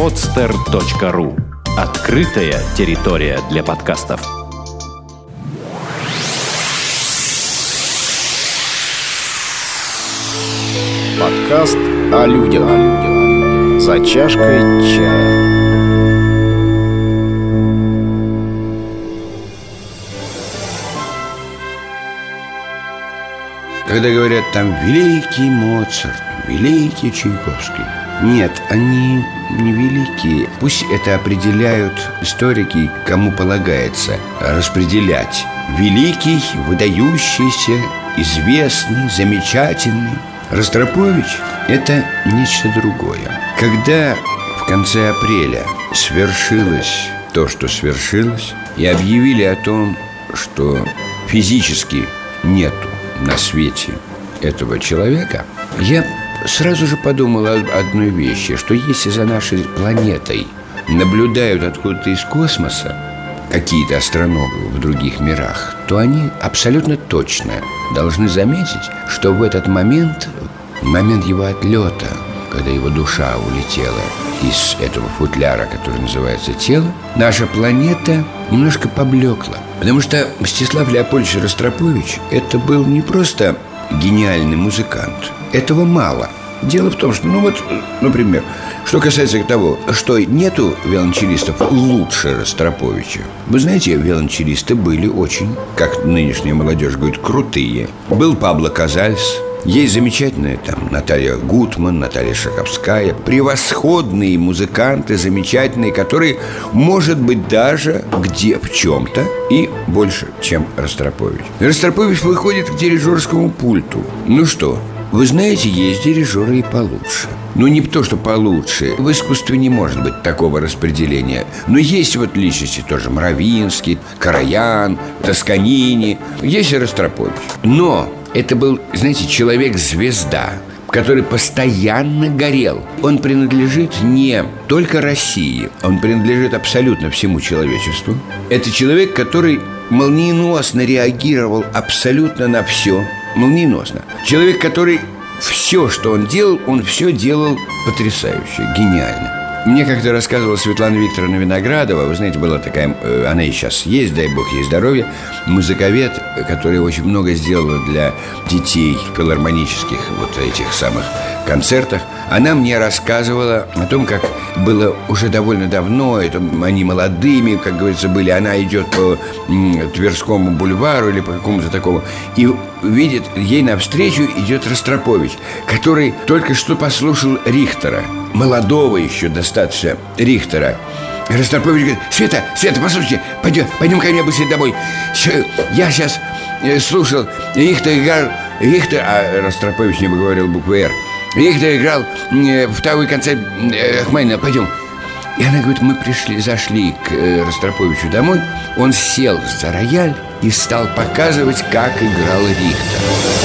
podster.ru Открытая территория для подкастов. Подкаст о людях. За чашкой чая. Когда говорят там «великий Моцарт», «великий Чайковский», нет, они не великие. Пусть это определяют историки, кому полагается распределять. Великий, выдающийся, известный, замечательный. Ростропович – это нечто другое. Когда в конце апреля свершилось то, что свершилось, и объявили о том, что физически нету на свете этого человека, я сразу же подумал о одной вещи, что если за нашей планетой наблюдают откуда-то из космоса какие-то астрономы в других мирах, то они абсолютно точно должны заметить, что в этот момент, момент его отлета, когда его душа улетела из этого футляра, который называется тело, наша планета немножко поблекла. Потому что Мстислав Леопольдович Ростропович это был не просто гениальный музыкант. Этого мало. Дело в том, что, ну вот, например, что касается того, что нету виолончелистов лучше Ростроповича. Вы знаете, виолончелисты были очень, как нынешняя молодежь говорит, крутые. Был Пабло Казальс, есть замечательная там Наталья Гутман, Наталья Шаховская Превосходные музыканты, замечательные Которые, может быть, даже где в чем-то И больше, чем Ростропович. Ростропович выходит к дирижерскому пульту. Ну что, вы знаете, есть дирижеры и получше. Ну, не то, что получше В искусстве не может быть такого распределения. Но есть вот личности тоже Мравинский, Караян, Тосканини Есть и Ростропович. Но это был, знаете, человек-звезда который постоянно горел. Он принадлежит не только России, он принадлежит абсолютно всему человечеству. Это человек, который молниеносно реагировал абсолютно на все. Молниеносно. Человек, который все, что он делал, он все делал потрясающе, гениально. Мне как-то рассказывала Светлана Викторовна Виноградова Вы знаете, была такая, э, она и сейчас есть, дай бог ей здоровья Музыковед, которая очень много сделала для детей филармонических вот этих самых концертах. Она мне рассказывала о том, как было уже довольно давно это, Они молодыми, как говорится, были Она идет по Тверскому бульвару или по какому-то такому И видит, ей навстречу идет Ростропович Который только что послушал Рихтера молодого еще достаточно Рихтера. Ростропович говорит, Света, Света, послушайте, пойдем, пойдем ко мне быстрее домой Я сейчас э, слушал Рихтер играл Рихтер, а Ростропович не говорил буквы «Р» Рихтер играл э, второй концерт э, Ахманина, пойдем. И она говорит, мы пришли, зашли к э, Ростроповичу домой Он сел за рояль и стал показывать, как играл Рихтер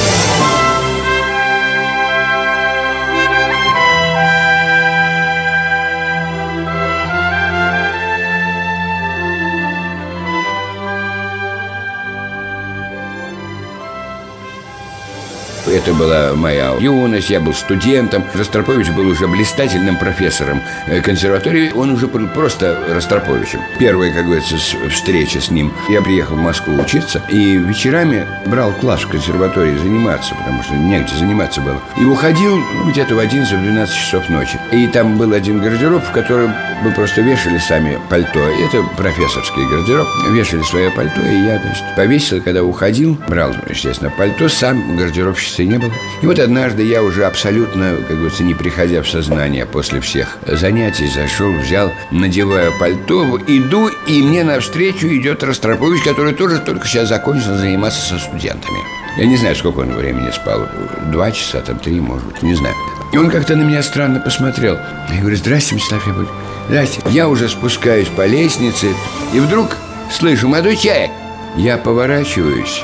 была моя юность, я был студентом. Ростропович был уже блистательным профессором э, консерватории. Он уже был просто Ростроповичем. Первая, как говорится, встреча с ним. Я приехал в Москву учиться и вечерами брал класс в консерватории заниматься, потому что негде заниматься было. И уходил где-то в 11-12 часов ночи. И там был один гардероб, в котором мы просто вешали сами пальто. Это профессорский гардероб. Вешали свое пальто, и я, значит, повесил, когда уходил, брал, естественно, пальто, сам гардеробщицы не было. И вот однажды я уже абсолютно, как говорится, не приходя в сознание после всех занятий, зашел, взял, надеваю пальто, иду, и мне навстречу идет Ростропович, который тоже только сейчас закончил заниматься со студентами. Я не знаю, сколько он времени спал. Два часа, там три, может быть, не знаю. И он как-то на меня странно посмотрел. Я говорю, здрасте, Мстаф Яковлевич. Здрасте. Я уже спускаюсь по лестнице, и вдруг слышу, молодой человек. Я поворачиваюсь,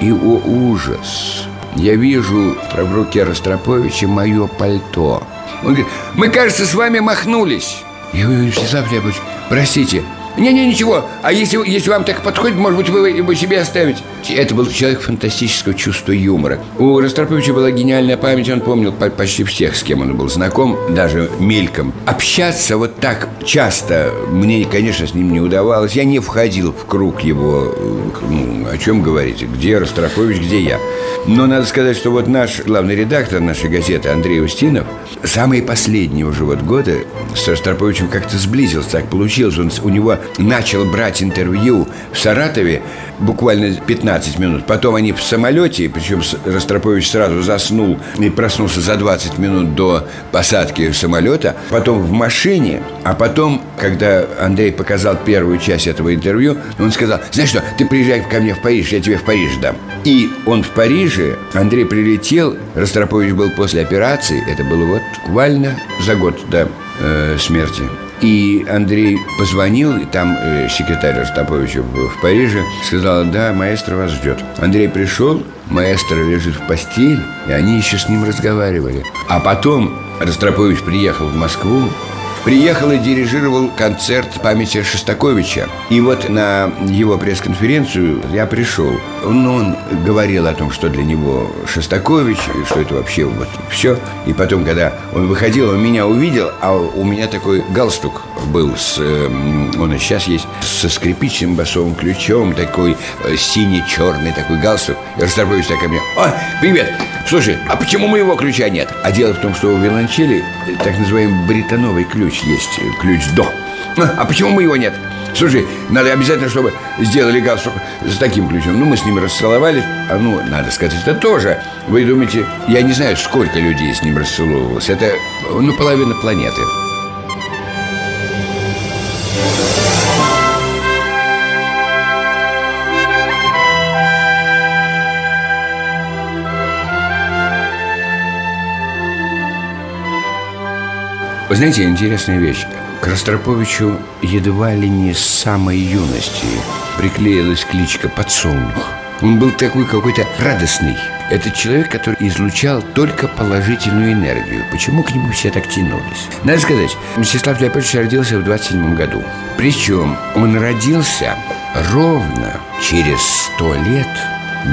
и, о ужас, я вижу в руке Ростроповича мое пальто. Он говорит, мы, кажется, с вами махнулись Я говорю, Всеслав Леопольевич, простите Не-не, ничего. А если, если вам так подходит, может быть, вы его себе оставите. Это был человек фантастического чувства юмора. У Ростроповича была гениальная память, он помнил почти всех, с кем он был знаком, даже мельком. Общаться вот так часто мне, конечно, с ним не удавалось. Я не входил в круг его, ну, о чем говорите, где Ростропович, где я. Но надо сказать, что вот наш главный редактор нашей газеты Андрей Устинов самые последние уже вот годы с Ростроповичем как-то сблизился, так получилось. Он, у него начал брать интервью в Саратове буквально 15 минут. Потом они в самолете, причем Ростропович сразу заснул и проснулся за 20 минут до посадки самолета. Потом в машине, а потом, когда Андрей показал первую часть этого интервью, он сказал, знаешь что, ты приезжай ко мне в Париж, я тебе в Париж дам. И он в Париже, Андрей прилетел, Ростропович был после операции, это было вот буквально за год до э, смерти. И Андрей позвонил, и там э, секретарь Ростроповича в Париже сказал, да, маэстро вас ждет. Андрей пришел, маэстро лежит в постели, и они еще с ним разговаривали. А потом Ростропович приехал в Москву, приехал и дирижировал концерт памяти Шостаковича. И вот на его пресс-конференцию я пришел. Он, он говорил о том, что для него Шостакович, и что это вообще вот все. И потом, когда он выходил, он меня увидел, а у меня такой галстук был, с, эм, он и сейчас есть, со скрипичным басовым ключом, такой э, синий-черный такой галстук. И Ростропович так ко мне, о, привет, слушай, а почему моего ключа нет? А дело в том, что у виолончели так называемый бритоновый ключ есть, э, ключ до. А почему мы его нет? Слушай, надо обязательно, чтобы сделали галстук с таким ключом. Ну, мы с ним расцеловались. А ну, надо сказать, это тоже. Вы думаете, я не знаю, сколько людей с ним расцеловывалось. Это, ну, половина планеты. Вы знаете, интересная вещь. К Ростроповичу едва ли не с самой юности приклеилась кличка «Подсолнух». Он был такой какой-то радостный. Это человек, который излучал только положительную энергию. Почему к нему все так тянулись? Надо сказать, Мстислав Леопольдович родился в 27 году. Причем он родился ровно через сто лет,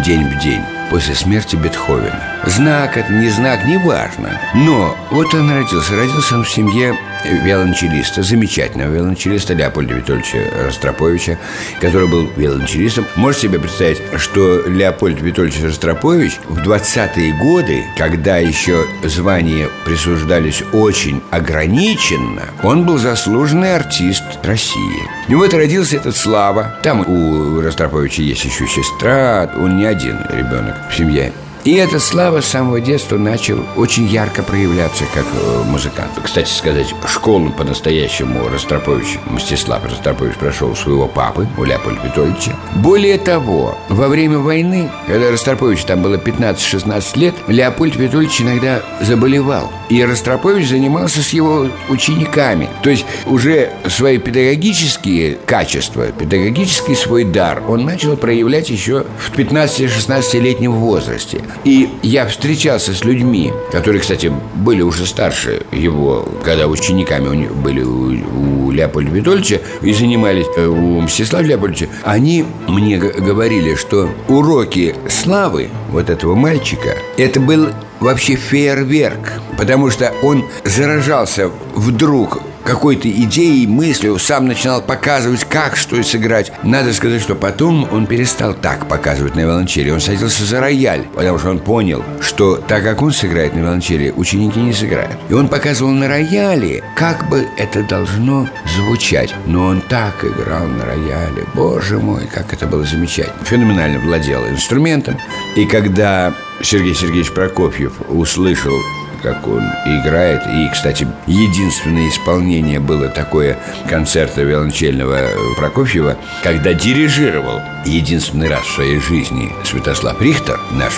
день в день, после смерти Бетховена. Знак это, не знак, не важно. Но вот он родился. Родился он в семье виолончелиста, замечательного виолончелиста Леопольда Витольевича Ростроповича, который был виолончелистом. Можете себе представить, что Леопольд Витольевич Ростропович в 20-е годы, когда еще звания присуждались очень ограниченно, он был заслуженный артист России. И вот родился этот Слава. Там у Ростроповича есть еще сестра, он не один ребенок в семье. И эта слава с самого детства начал очень ярко проявляться как э, музыкант. Кстати сказать, школу по-настоящему Ростропович, Мстислав Ростропович прошел у своего папы, у Леопольда Витольевича. Более того, во время войны, когда Ростропович там было 15-16 лет, Леопольд Витольевич иногда заболевал. И Ростропович занимался с его учениками. То есть уже свои педагогические качества, педагогический свой дар он начал проявлять еще в 15-16-летнем возрасте. И я встречался с людьми, которые, кстати, были уже старше его, когда учениками были у, у Леопольда Витольевича и занимались э, у Мстислава Леопольдовича. Они мне говорили, что уроки славы вот этого мальчика, это был вообще фейерверк, потому что он заражался вдруг какой-то идеей, мыслью, сам начинал показывать, как что и сыграть. Надо сказать, что потом он перестал так показывать на виолончели. Он садился за рояль, потому что он понял, что так как он сыграет на виолончели, ученики не сыграют. И он показывал на рояле, как бы это должно звучать. Но он так играл на рояле. Боже мой, как это было замечательно. Феноменально владел инструментом. И когда Сергей Сергеевич Прокофьев услышал как он играет. И, кстати, единственное исполнение было такое концерта виолончельного Прокофьева, когда дирижировал единственный раз в своей жизни Святослав Рихтер, наш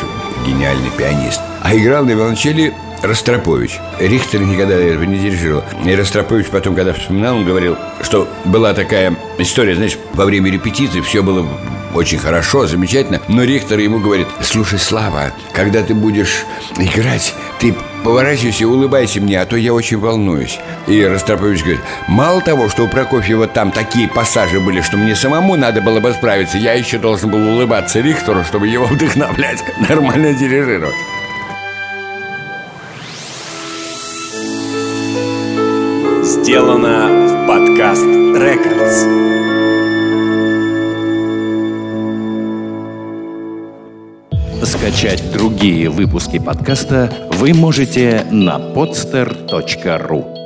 гениальный пианист, а играл на виолончели Ростропович. Рихтер никогда этого не дирижировал. И Ростропович потом, когда вспоминал, он говорил, что была такая история, знаешь, во время репетиции все было очень хорошо, замечательно. Но Рихтер ему говорит, слушай, Слава, когда ты будешь играть, ты поворачивайся и улыбайся мне, а то я очень волнуюсь. И Ростропович говорит, мало того, что у Прокофьева там такие пассажи были, что мне самому надо было бы справиться, я еще должен был улыбаться Рихтеру, чтобы его вдохновлять, нормально дирижировать. Сделано в подкаст Рекордс. Скачать другие выпуски подкаста вы можете на podster.ru